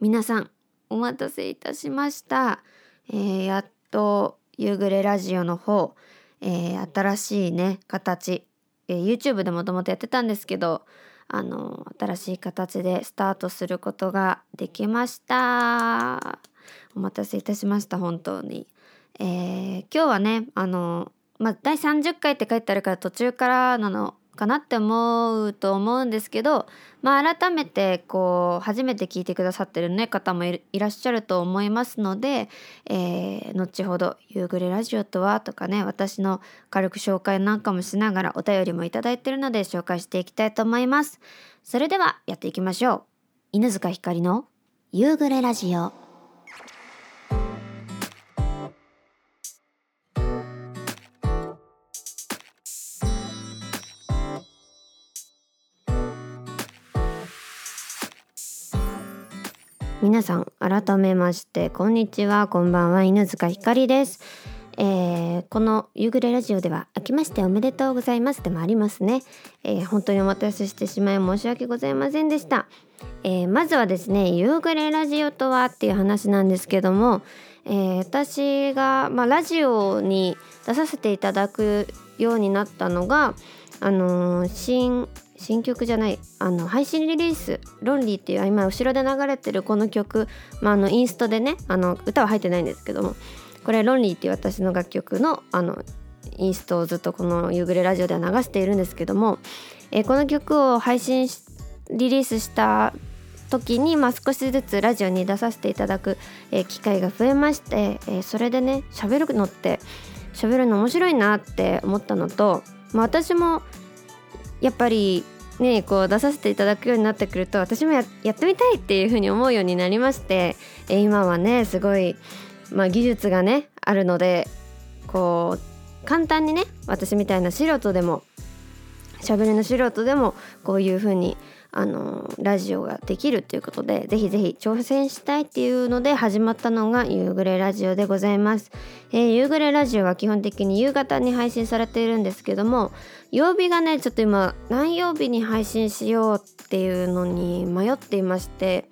皆さんお待たせいたしました、えーやっと夕暮れラジオの方、えー新しいね形、えー YouTube でもともとやってたんですけどあの新しい形でスタートすることができました。お待たせいたしました本当に、えー今日はねあのまあ第30回って書いてあるから途中からなのかなって思うと思うんですけど、まあ、改めてこう初めて聞いてくださってる、ね、方もいらっしゃると思いますので、えー後ほど「夕暮れラジオとは?」とかね私の軽く紹介なんかもしながらお便りもいただいてるので紹介していきたいと思います。それではやっていきましょう。犬塚ひかりの夕暮れラジオ皆さん改めましてこんにちはこんばんは犬塚ひかりです、えーこの夕暮れラジオでは明けましておめでとうございますでもありますね、えー本当にお待たせしてしまい申し訳ございませんでした、えーまずはですね夕暮れラジオとはっていう話なんですけども、えー私が、まあ、ラジオに出させていただくようになったのがあのー新新曲じゃないあの配信リリース「ロンリー」っていう今後ろで流れてるこの曲、まあ、あのインストでねあの歌は入ってないんですけどもこれ「ロンリー」っていう私の楽曲のあのインストをずっとこの「夕暮れラジオ」では流しているんですけども、えーこの曲を配信しリリースした時に、まあ、少しずつラジオに出させていただく、えー機会が増えまして、えーそれでね喋るのって喋るの面白いなって思ったのと、まあ、私もやっぱりねこう出させていただくようになってくると私もやってみたいっていうふうに思うようになりまして、え今はねすごい、まあ、技術がねあるのでこう簡単にね私みたいな素人でもしゃべりの素人でもこういうふうにあのラジオができるっていうことでぜひぜひ挑戦したいっていうので始まったのが夕暮れラジオでございます、えー夕暮れラジオは基本的に夕方に配信されているんですけども曜日がねちょっと今何曜日に配信しようっていうのに迷っていまして、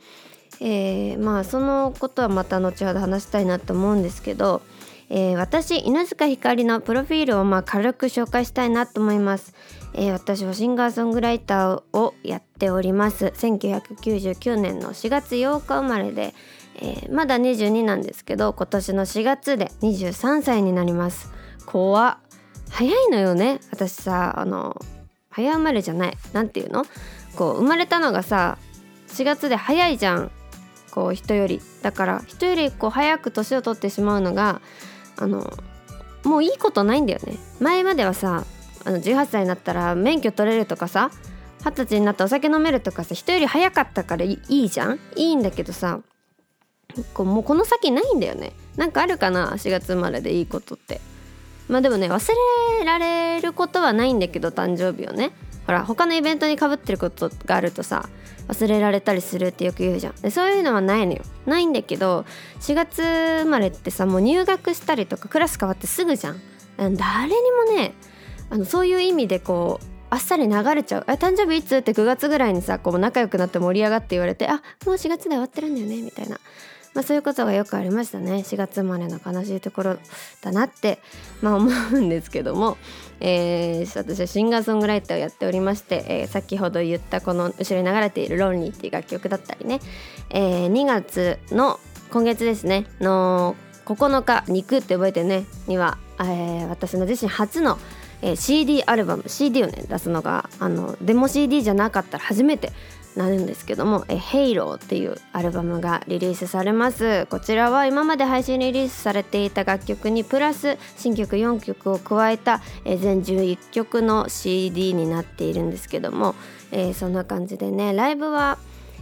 えーまあそのことはまた後ほど話したいなと思うんですけど、えー私犬塚ひかりのプロフィールをまあ軽く紹介したいなと思います。えー私はシンガーソングライターをやっております。1999年の4月8日生まれで、えーまだ22なんですけど今年の4月で23歳になります。怖早いのよね。私さあの早生まれじゃない。なんていうの？こう生まれたのがさ4月で早いじゃん。こう人より。だから人よりこう早く年を取ってしまうのがあのもういいことないんだよね。前まではさあの18歳になったら免許取れるとかさ二十歳になったお酒飲めるとかさ人より早かったからいいいじゃん？いいんだけどさこうもうこの先ないんだよね。なんかあるかな？4月生まれでいいことって。まあでもね忘れられることはないんだけど誕生日をね。ほら他のイベントにかぶってることがあるとさ忘れられたりするってよく言うじゃん。でそういうのはないのよ。ないんだけど4月生まれってさもう入学したりとかクラス変わってすぐじゃん。誰にもねあのそういう意味でこうあっさり流れちゃう「誕生日いつ?」って9月ぐらいにさこう仲良くなって盛り上がって言われて「あもう4月で終わってるんだよね」みたいな、まあ、そういうことがよくありましたね。4月生まれの悲しいところだなって、まあ、思うんですけども、えー私はシンガーソングライターをやっておりまして、えー先ほど言ったこの後ろに流れている「ロンリー」っていう楽曲だったりね、えー2月の今月ですね。の9日「肉」って覚えてね。には、えー私の自身初の「えー CD アルバム CD をね出すのがあのデモ CD じゃなかったら初めてなるんですけども「え、ヘイローっていうアルバムがリリースされます。こちらは今まで配信リリースされていた楽曲にプラス新曲4曲を加えた、え全11曲の CD になっているんですけども、えーそんな感じでねライブは、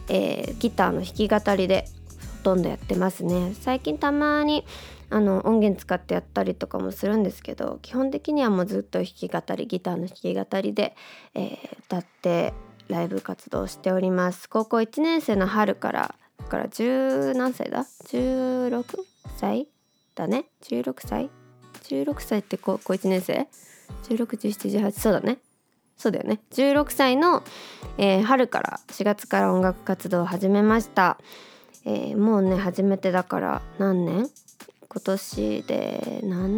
えーギターの弾き語りでほとんどやってますね。最近たまにあの音源使ってやったりとかもするんですけど基本的にはもうずっと弾き語りギターの弾き語りで、えー歌ってライブ活動しております。高校1年生の春からだから10何歳だ？16歳だね。16歳？16歳って高校1年生？161718そうだね。そうだよね。16歳の、えー春から4月から音楽活動を始めました、えー、もうね初めてだから何年？今年で7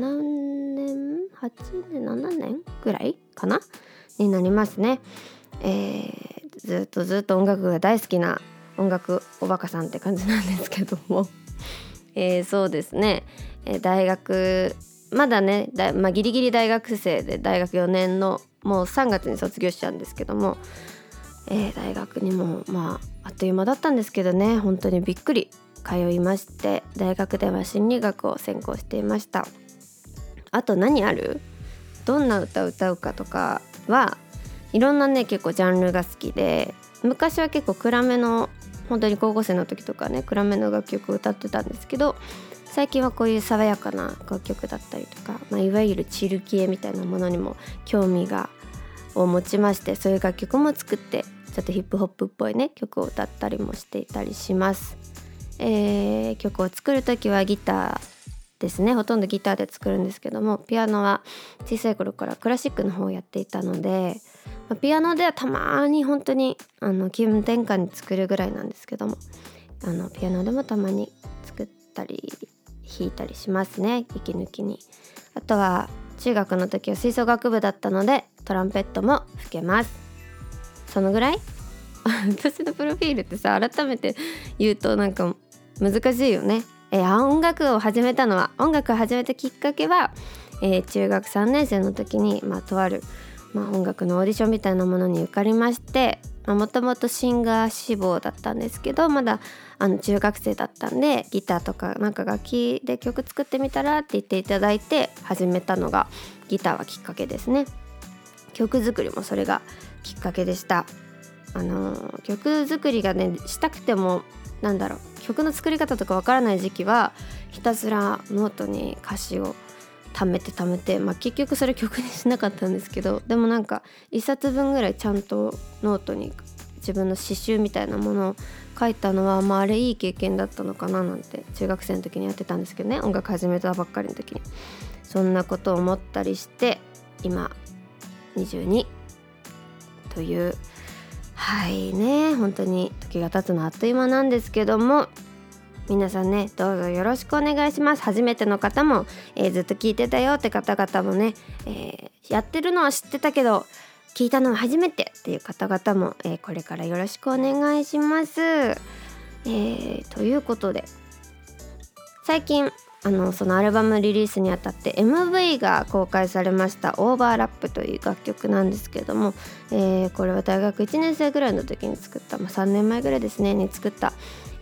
年？8年？7年？ぐらいかな？になりますね、えー、ずっとずっと音楽が大好きな音楽おバカさんって感じなんですけども。え、そうですね、えー、大学まだねだ、まあ、ギリギリ大学生で大学4年のもう3月に卒業しちゃうんですけども、えー、大学にもまああっという間だったんですけどね。本当にびっくり。通いまして大学では心理学を専攻していました。あと何ある？どんな歌を歌うかとかはいろんなね結構ジャンルが好きで昔は結構暗めの本当に高校生の時とかね暗めの楽曲を歌ってたんですけど最近はこういう爽やかな楽曲だったりとか、まあ、いわゆるチル系みたいなものにも興味がを持ちましてそういう楽曲も作ってちょっとヒップホップっぽいね曲を歌ったりもしていたりします。えー、曲を作る時はギターですねほとんどギターで作るんですけどもピアノは小さい頃からクラシックの方をやっていたのでまあ、ピアノではたまに本当にあに気分転換に作るぐらいなんですけどもあのピアノでもたまに作ったり弾いたりしますね息抜きに。あとは中学の時は吹奏楽部だったのでトランペットも吹けます。そのぐらい？私のプロフィールってさ改めて言うとなんか難しいよね。えー、音楽を始めたのは音楽を始めたきっかけは、えー、中学3年生の時に、まあ、とあるまあ、音楽のオーディションみたいなものに受かりましてもともとシンガー志望だったんですけどまだあの中学生だったんでギターとかなんか楽器で曲作ってみたらって言っていただいて始めたのがギターはきっかけですね。曲作りもそれがきっかけでした。あの曲作りがねしたくてもなんだろう曲の作り方とかわからない時期はひたすらノートに歌詞を貯めて貯めて、まあ、結局それ曲にしなかったんですけどでもなんか1冊分ぐらいちゃんとノートに自分の詩集みたいなものを書いたのは、まあ、あれいい経験だったのかななんて中学生の時にやってたんですけどね。音楽始めたばっかりの時に。そんなことを思ったりして今22というはいね。本当に時が経つのあっという間なんですけども皆さんねどうぞよろしくお願いします初めての方も、えー、ずっと聞いてたよって方々もね、えー、やってるのは知ってたけど聞いたのは初めてっていう方々も、えー、これからよろしくお願いします。えー、ということで最近あのそのアルバムリリースにあたって MV が公開されました「オーバーラップ」という楽曲なんですけども、えー、これは大学1年生ぐらいの時に作った、まあ、3年前ぐらいですねに作った、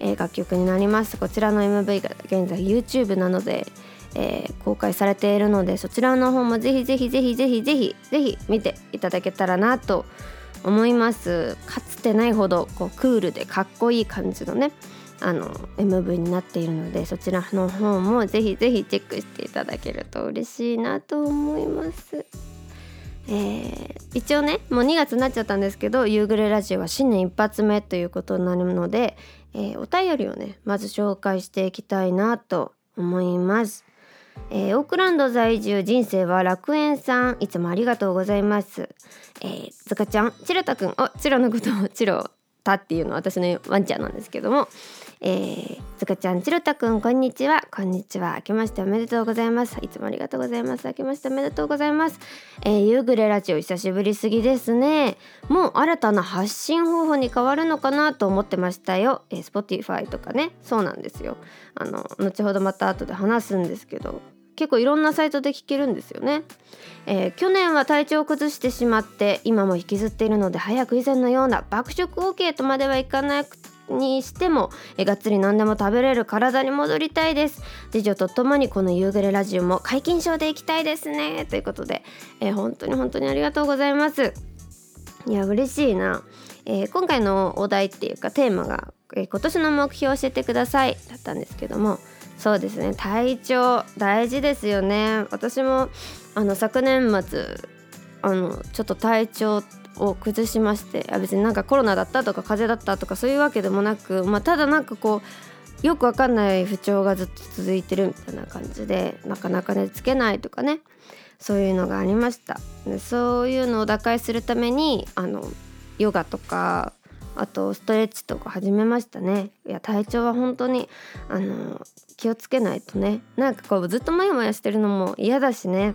えー、楽曲になりますこちらの MV が現在 YouTube なので、えー、公開されているのでそちらの方もぜひぜひぜひぜひぜひぜひ見ていただけたらなと思いますかつてないほどこうクールでかっこいい感じのねあの MV になっているのでそちらの方もぜひぜひチェックしていただけると嬉しいなと思います。えー、一応ねもう2月になっちゃったんですけど「夕暮れラジオ」は新年一発目ということになるので、えー、お便りをねまず紹介していきたいなと思います。えー、オークランド在住人生は楽園さんいつもありがとうございます。えー、つかちゃんチロタくんあチロのことをチロタっていうのは私のワンちゃんなんですけども、えー、つかちゃん、ちろたくん、こんにちは。こんにちは。明けましておめでとうございます。いつもありがとうございます。明けましておめでとうございます。えー、夕暮れラジオ久しぶりすぎですね。もう新たな発信方法に変わるのかなと思ってましたよ。えー、Spotify とかね。そうなんですよ。あの、後ほどまた後で話すんですけど、結構いろんなサイトで聞けるんですよね、えー、去年は体調を崩してしまって今も引きずっているので早く以前のような爆食 OK とまではいかなくにしてもえがっつり何でも食べれる体に戻りたいです。次女とともにこの夕暮れラジオも解禁賞でいきたいですね。ということで、えー、本当に本当にありがとうございます。いや嬉しいな、えー、今回のお題っていうかテーマが、えー、今年の目標教えてください。だったんですけどもそうですね。体調大事ですよね。私もあの昨年末あのちょっと体調を崩しまして別になんかコロナだったとか風邪だったとかそういうわけでもなく、まあ、ただなんかこうよくわかんない不調がずっと続いてるみたいな感じでなかなか寝つけないとかねそういうのがありました。でそういうのを打開するためにあのヨガとかあとストレッチとか始めましたね。いや体調は本当にあの気をつけないとね。なんかこうずっとモヤモヤしてるのも嫌だしね。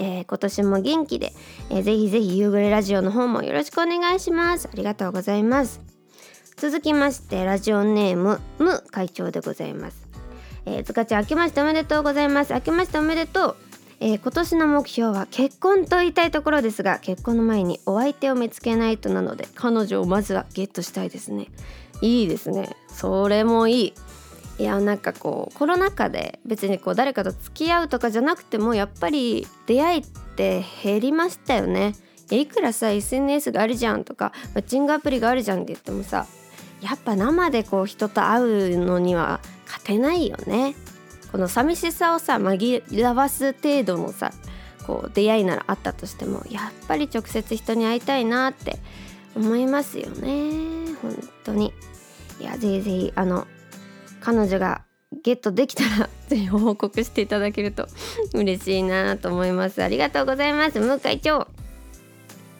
えー、今年も元気で、えー、ぜひぜひ夕暮れラジオの方もよろしくお願いします。ありがとうございます。続きましてラジオネームム会長でございます。えー、つかちゃん明けましておめでとうございます。明けましておめでとう。えー、今年の目標は結婚と言いたいところですが結婚の前にお相手を見つけないとなので彼女をまずはゲットしたいですね。いいですね。それもいい。いやなんかこうコロナ禍で別にこう誰かと付き合うとかじゃなくてもやっぱり出会いって減りましたよね。いくらさ SNS があるじゃんとかマッチングアプリがあるじゃんって言ってもさやっぱ生でこう人と会うのには勝てないよね。この寂しさをさ紛らわす程度のさこう出会いならあったとしてもやっぱり直接人に会いたいなって思いますよね。本当に。いやぜひぜひあの彼女がゲットできたらぜひ報告していただけると 嬉しいなと思います。ありがとうございます。向井長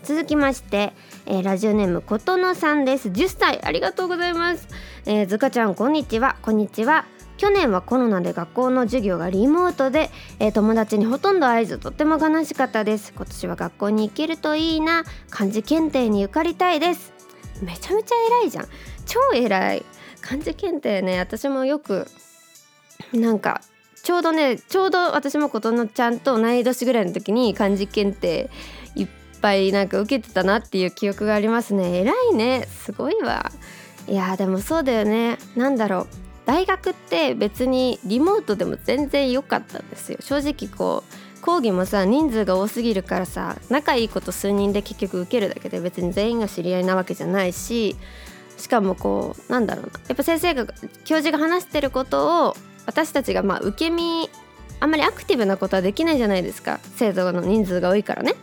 続きまして、えー、ラジオネームことのさんです。10歳ありがとうございます、えー、ずかちゃんこんにちは。こんにちは。去年はコロナで学校の授業がリモートで、えー、友達にほとんど会えずとっても悲しかったです。今年は学校に行けるといいな。漢字検定に受かりたいです。めちゃめちゃ偉いじゃん。超偉い。漢字検定ね私もよくなんかちょうどねちょうど私も琴乃ちゃんと同い年ぐらいの時に漢字検定いっぱいなんか受けてたなっていう記憶がありますね。偉いね。すごいわ。いやでもそうだよね。なんだろう。大学って別にリモートでも全然良かったんですよ。正直こう講義もさ人数が多すぎるからさ仲いいこと数人で結局受けるだけで別に全員が知り合いなわけじゃないししかもこうなんだろうな。やっぱ先生が教授が話してることを私たちがまあ受け身あんまりアクティブなことはできないじゃないですか。生徒の人数が多いからね。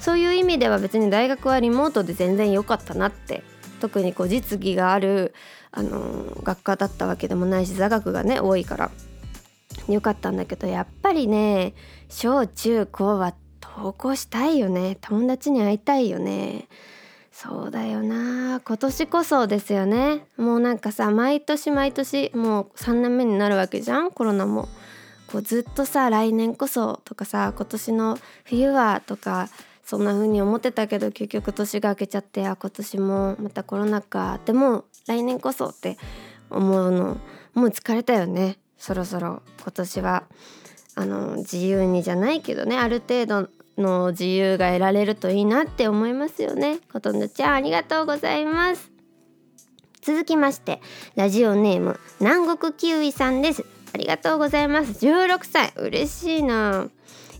そういう意味では別に大学はリモートで全然良かったなって。特にこう実技があるあの学科だったわけでもないし座学がね多いから。よかったんだけどやっぱりね小中高は登校したいよね。友達に会いたいよね。そうだよな。今年こそですよね。もうなんかさ毎年毎年もう3年目になるわけじゃん？コロナも。こうずっとさ来年こそとかさ今年の冬はとかそんな風に思ってたけど結局年が明けちゃってあ今年もまたコロナ禍でも来年こそって思うの。もう疲れたよねそろそろ今年は。あの自由にじゃないけどねある程度の自由が得られるといいなって思いますよね。ことんちゃんありがとうございます。続きましてラジオネーム南国キウイさんです。ありがとうございます。16歳嬉しいな。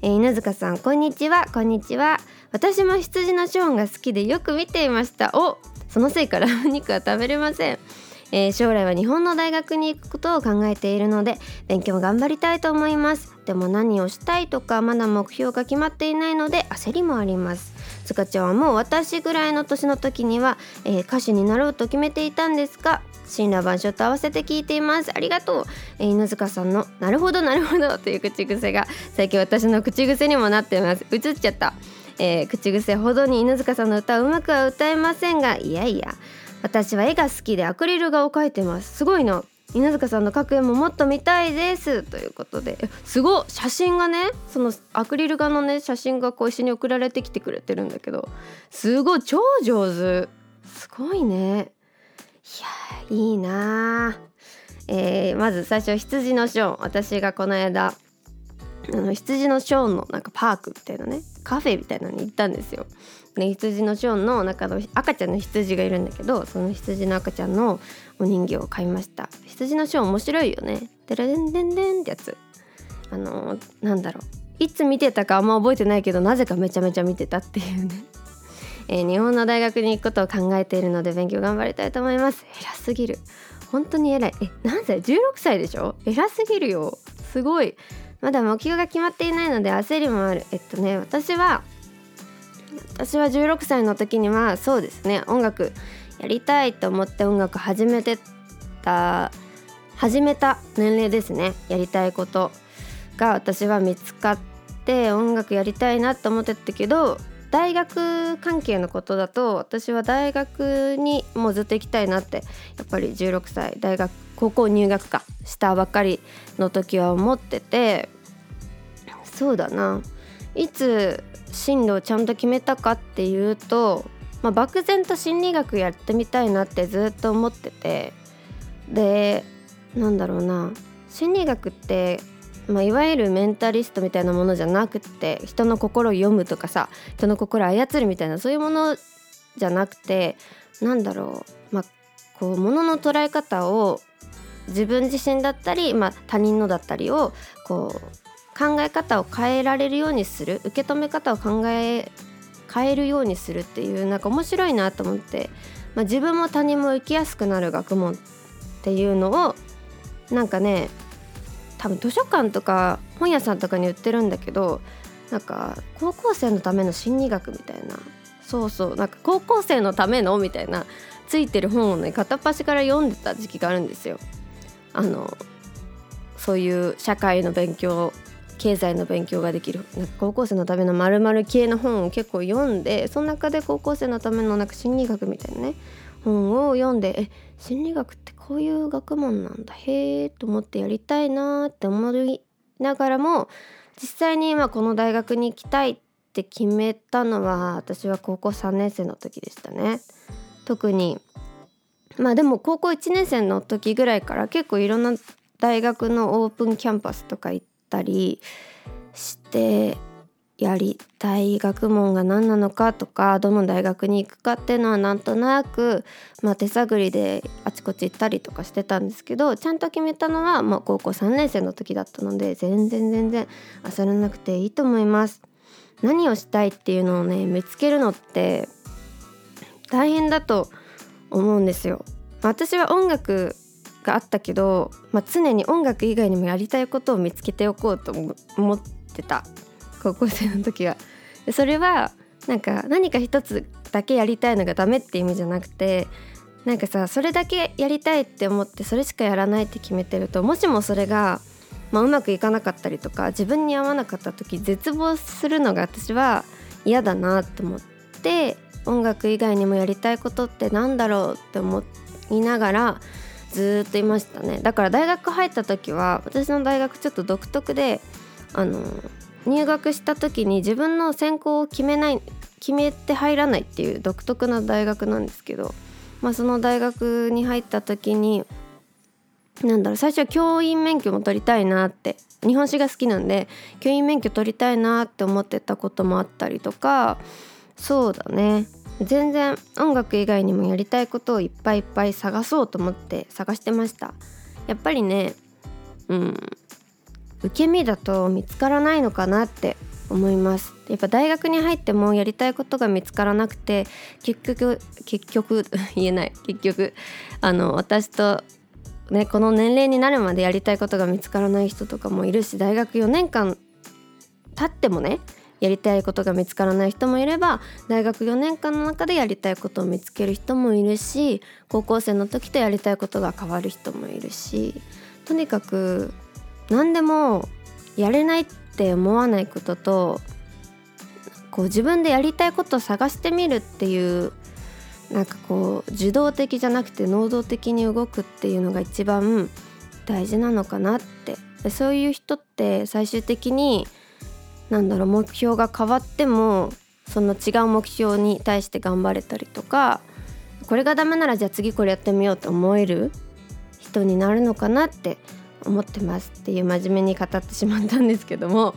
えー、犬塚さんこんにちは。こんにちは。私も羊のショーンが好きでよく見ていました。おそのせいかラム肉は食べれません。えー、将来は日本の大学に行くことを考えているので勉強頑張りたいと思います。でも何をしたいとかまだ目標が決まっていないので焦りもあります。つかちゃんはもう私ぐらいの年の時には、えー、歌手になろうと決めていたんですか？神羅万象と合わせて聞いています。ありがとう、えー、犬塚さんのなるほどなるほどという口癖が最近私の口癖にもなってます。映っちゃった。えー、口癖ほどに犬塚さんの歌をうまくは歌えませんがいやいや。私は絵が好きでアクリル画を描いてます。すごいな。犬塚さんの描く絵ももっと見たいです。ということで。すご写真がねそのアクリル画のね写真がこう一緒に送られてきてくれてるんだけど。すごい超上手。すごいね。いやいいなえー、まず最初羊のショーン。私がこの間あの羊のショーンのなんかパークみたいなねカフェみたいなのに行ったんですよ。で羊のショーンの中の赤ちゃんの羊がいるんだけどその羊の赤ちゃんのお人形を買いました。羊のショーン面白いよね。デラデンデンデンってやつ。あのー、なんだろう。いつ見てたかあんま覚えてないけどなぜかめちゃめちゃ見てたっていうね。えー、日本の大学に行くことを考えているので勉強頑張りたいと思います。偉すぎる。本当に偉い。え何歳16歳でしょ？偉すぎるよ。すごい。まだ目標が決まっていないので焦りもある。えっとね私は私は16歳の時にはそうですね音楽やりたいと思って音楽始めてた始めた年齢ですね。やりたいことが私は見つかって音楽やりたいなと思ってたけど大学関係のことだと私は大学にもうずっと行きたいなってやっぱり16歳大学高校入学かしたばっかりの時は思っててそうだな。いつ進路をちゃんと決めたかっていうと、まあ、漠然と心理学やってみたいなってずっと思ってて。でなんだろうな。心理学ってまあ、いわゆるメンタリストみたいなものじゃなくて人の心を読むとかさ人の心を操るみたいなそういうものじゃなくてなんだろう。まあこう物の捉え方を自分自身だったり、まあ、他人のだったりをこう考え方を変えられるようにする受け止め方を考え変えるようにするっていうなんか面白いなと思って、まあ、自分も他人も生きやすくなる学問っていうのをなんかね多分図書館とか本屋さんとかに売ってるんだけどなんか高校生のための心理学みたいなそうそうなんか高校生のためのみたいなついてる本をね片っ端から読んでた時期があるんですよ。あのそういう社会の勉強経済の勉強ができるなんか高校生のためのまる系の本を結構読んでその中で高校生のためのなんか心理学みたいなね本を読んでえ心理学ってこういう学問なんだへえと思ってやりたいなって思いながらも実際に今この大学に行きたいって決めたのは私は高校3年生の時でしたね。特にまあでも高校1年生の時ぐらいから結構いろんな大学のオープンキャンパスとか行ったりしてやりたい学問が何なのかとかどの大学に行くかっていうのはなんとなく、まあ、手探りであちこち行ったりとかしてたんですけどちゃんと決めたのは、まあ、高校3年生の時だったので全然全然焦らなくていいと思います。何をしたいっていうのをね見つけるのって大変だと思うんですよ。私は音楽があったけど、まあ、常に音楽以外にもやりたいことを見つけておこうと思ってた高校生の時は。それはなんか何か一つだけやりたいのがダメって意味じゃなくてなんかさそれだけやりたいって思ってそれしかやらないって決めてるともしもそれが、まあ、うまくいかなかったりとか自分に合わなかった時絶望するのが私は嫌だなって思って音楽以外にもやりたいことってなんだろうって思いながらずっといましたね。だから大学入った時は私の大学ちょっと独特であの入学した時に自分の専攻を決めない決めて入らないっていう独特な大学なんですけど、まあ、その大学に入った時になんだろう最初は教員免許も取りたいなって日本史が好きなんで教員免許取りたいなって思ってたこともあったりとかそうだね。全然音楽以外にもやりたいことをいっぱいいっぱい探そうと思って探してました。やっぱりねうん受け身だと見つからないのかなって思います。やっぱ大学に入ってもやりたいことが見つからなくて結局結局 言えない。結局あの私とねこの年齢になるまでやりたいことが見つからない人とかもいるし大学4年間経ってもねやりたいことが見つからない人もいれば大学4年間の中でやりたいことを見つける人もいるし高校生の時とやりたいことが変わる人もいるしとにかく何でもやれないって思わないこととこう自分でやりたいことを探してみるっていうなんかこう受動的じゃなくて能動的に動くっていうのが一番大事なのかなって。そういう人って最終的になんだろう目標が変わってもその違う目標に対して頑張れたりとかこれがダメならじゃあ次これやってみようと思える人になるのかなって思ってますっていう真面目に語ってしまったんですけども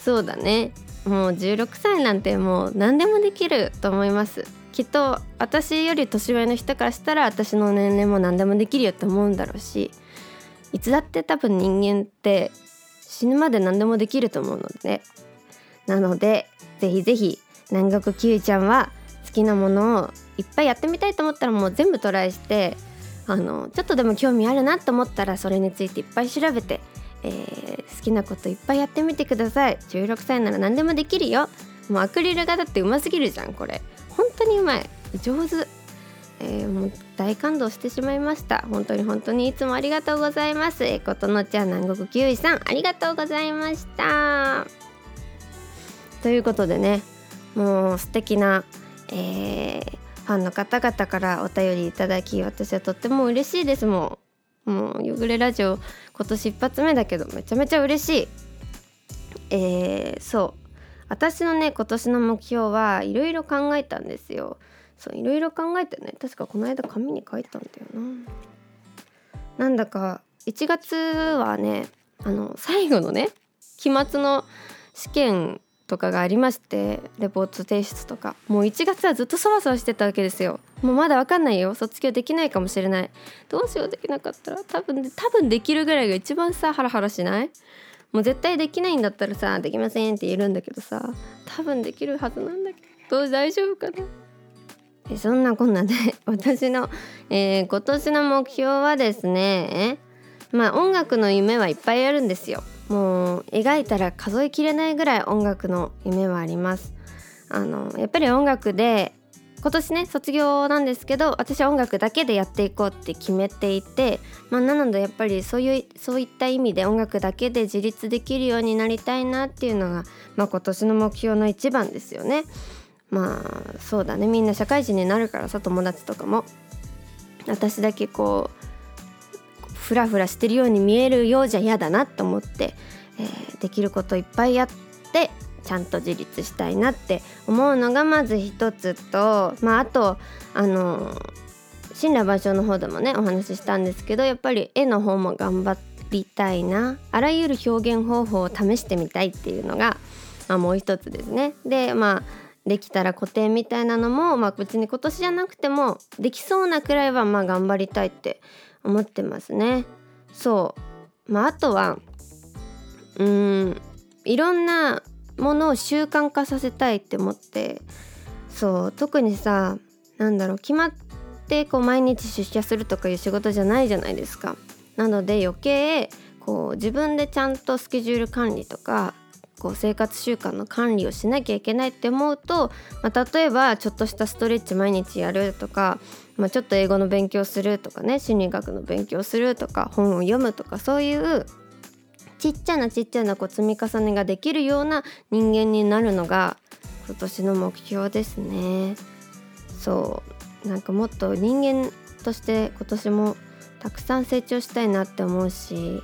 そうだね。もう16歳なんてもう何でもできると思います。きっと私より年上の人からしたら私の年齢も何でもできるよって思うんだろうしいつだって多分人間って死ぬまで何でもできると思うので、なのでぜひぜひ南国キウイちゃんは好きなものをいっぱいやってみたいと思ったらもう全部トライしてあのちょっとでも興味あるなと思ったらそれについていっぱい調べて、えー、好きなこといっぱいやってみてください。16歳なら何でもできるよ。もうアクリル画だってうますぎるじゃんこれ。本当にうまい上手。えー、もう大感動してしまいました。本当に本当にいつもありがとうございます。え、ことのちゃん南国キウイさんありがとうございました。ということでねもう素敵な、えー、ファンの方々からお便りいただき私はとっても嬉しいです。もんもう夕暮れラジオ今年一発目だけどめちゃめちゃ嬉しい。えー、そう。私のね今年の目標はいろいろ考えたんですよ。そういろいろ考えてね確かこの間紙に書いたんだよな。なんだか1月はねあの最後のね期末の試験とかがありましてレポート提出とか。もう1月はずっとそわそわしてたわけですよ。もうまだわかんないよ。卒業できないかもしれない。どうしようできなかったら多分多分できるぐらいが一番さハラハラしない？もう絶対できないんだったらさできませんって言えるんだけどさ多分できるはずなんだけど大丈夫かな？そんなこんなで 私の、えー、今年の目標はですねまあ音楽の夢はいっぱいあるんですよもう描いたら数えきれないぐらい音楽の夢はありますあのやっぱり音楽で今年ね卒業なんですけど私は音楽だけでやっていこうって決めていて、まあ、なのでやっぱりそういうそういった意味で音楽だけで自立できるようになりたいなっていうのが、まあ、今年の目標の一番ですよね。まあそうだね。みんな社会人になるからさ友達とかも。私だけこうフラフラしてるように見えるようじゃ嫌だなと思って、えー、できることいっぱいやってちゃんと自立したいなって思うのがまず一つと、まあ、あとあの神羅万象の方でもねお話ししたんですけどやっぱり絵の方も頑張りたいな。あらゆる表現方法を試してみたいっていうのが、まあ、もう一つですね。でまあできたら固定みたいなのも、まあ、別に今年じゃなくてもできそうなくらいはまあ頑張りたいって思ってますね。そうまあ、あとはうんいろんなものを習慣化させたいって思ってそう特にさなんだろう決まってこう毎日出社するとかいう仕事じゃないじゃないですか。なので余計こう自分でちゃんとスケジュール管理とかこう生活習慣の管理をしなきゃいけないって思うと、まあ、例えばちょっとしたストレッチ毎日やるとか、まあ、ちょっと英語の勉強するとかね心理学の勉強するとか本を読むとかそういうちっちゃなちっちゃなこう積み重ねができるような人間になるのが今年の目標ですね。そう。なんかもっと人間として今年もたくさん成長したいなって思うし。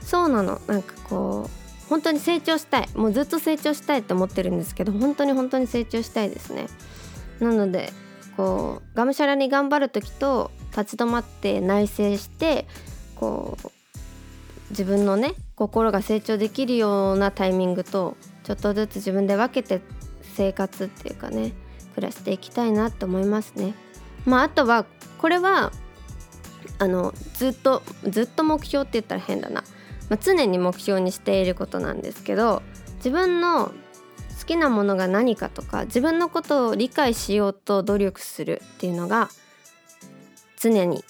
そうなの。なんかこう本当に成長したい。もうずっと成長したいって思ってるんですけど本当に本当に成長したいですね。なのでこうがむしゃらに頑張る時と立ち止まって内省してこう自分のね心が成長できるようなタイミングとちょっとずつ自分で分けて生活っていうかね暮らしていきたいなと思いますね。まあ、あとはこれはあのずっとずっと目標って言ったら変だな、まあ、常に目標にしていることなんですけど自分の好きなものが何かとか自分のことを理解しようと努力するっていうのが常に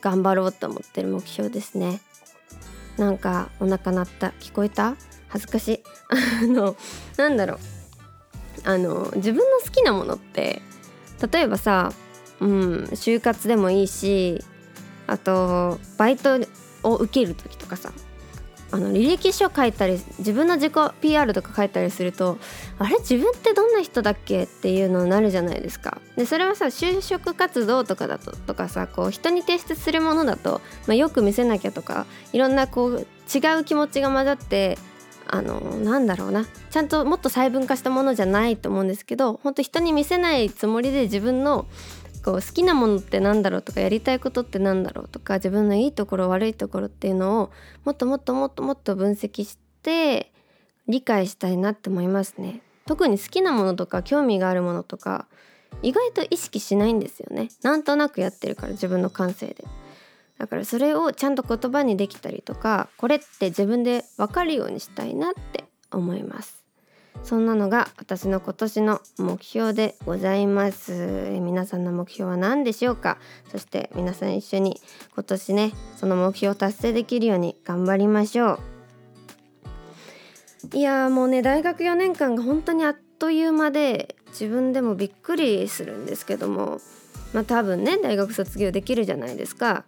頑張ろうと思ってる目標ですね。なんかお腹鳴った？聞こえた？恥ずかしい？あのなんだろう。あの自分の好きなものって例えばさうん就活でもいいしあとバイトを受ける時とかさあの履歴書書いたり自分の自己 PR とか書いたりするとあれ？自分ってどんな人だっけ？っていうのになるじゃないですか。でそれはさ就職活動とかだととかさこう人に提出するものだと、まあ、よく見せなきゃとかいろんなこう違う気持ちが混ざってあのなんだろうな。ちゃんともっと細分化したものじゃないと思うんですけど本当人に見せないつもりで自分のこう好きなものってなんだろうとかやりたいことってなんだろうとか自分のいいところ悪いところっていうのをもっともっともっともっと分析して理解したいなって思いますね。特に好きなものとか興味があるものとか意外と意識しないんですよね。なんとなくやってるから自分の感性で。だからそれをちゃんと言葉にできたりとかこれって自分で分かるようにしたいなって思います。そんなのが私の今年の目標でございます。皆さんの目標は何でしょうか？そして皆さん一緒に今年ねその目標を達成できるように頑張りましょう。いやもうね大学4年間が本当にあっという間で自分でもびっくりするんですけどもまあ多分ね大学卒業できるじゃないですか。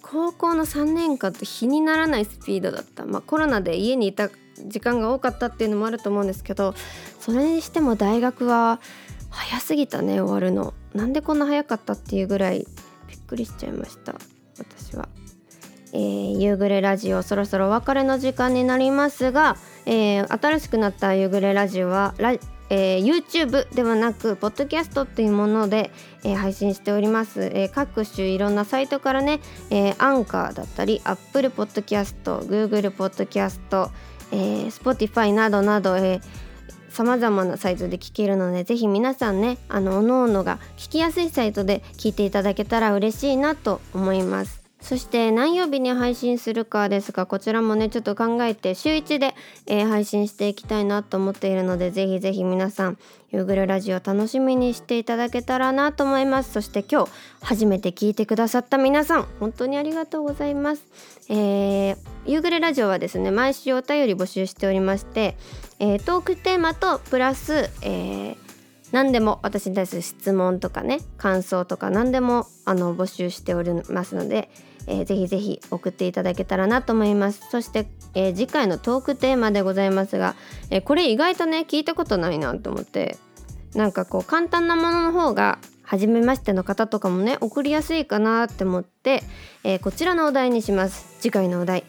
高校の3年間と比にならないスピードだった、まあ、コロナで家にいた時間が多かったっていうのもあると思うんですけどそれにしても大学は早すぎたね終わるの。なんでこんな早かったっていうぐらいびっくりしちゃいました私は、えー、夕暮れラジオそろそろお別れの時間になりますが、えー、新しくなった夕暮れラジオはラえー、YouTube ではなくポッドキャストっていうもので、えー、配信しております、えー、各種いろんなサイトからね、えアンカーだったり Apple Podcast Google Podcast、えー、Spotify などなど、えさまざまなサイトで聴けるのでぜひ皆さんねあの各々が聴きやすいサイトで聴いていただけたら嬉しいなと思います。そして何曜日に配信するかですがこちらもねちょっと考えて週1で、えー、配信していきたいなと思っているのでぜひぜひ皆さん夕暮れラジオ楽しみにしていただけたらなと思います。そして今日初めて聞いてくださった皆さん本当にありがとうございます、えー、夕暮れラジオはですね毎週お便り募集しておりまして、えー、トークテーマとプラス、えー何でも私に対する質問とかね感想とか何でもあの募集しておりますので、えー、ぜひぜひ送っていただけたらなと思います。そして、えー、次回のトークテーマでございますが、えー、これ意外とね聞いたことないなと思ってなんかこう簡単なものの方が初めましての方とかもね送りやすいかなって思って、えー、こちらのお題にします。次回のお題。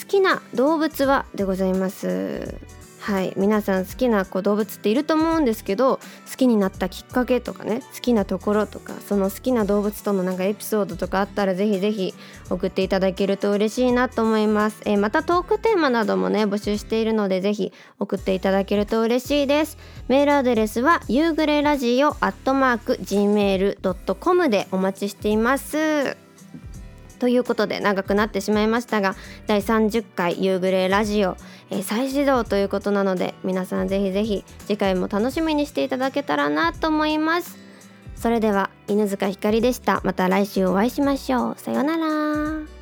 好きな動物は？でございます。はい皆さん好きなこう動物っていると思うんですけど好きになったきっかけとかね好きなところとかその好きな動物とのなんかエピソードとかあったらぜひぜひ送っていただけると嬉しいなと思います、えー、またトークテーマなどもね募集しているのでぜひ送っていただけると嬉しいです。メールアドレスは夕暮れラジオアットマーク gmail.com でお待ちしています。ということで長くなってしまいましたが第30回夕暮れラジオ、えー、再始動ということなので皆さんぜひぜひ次回も楽しみにしていただけたらなと思います。それでは犬塚ひかりでした。また来週お会いしましょう。さようなら。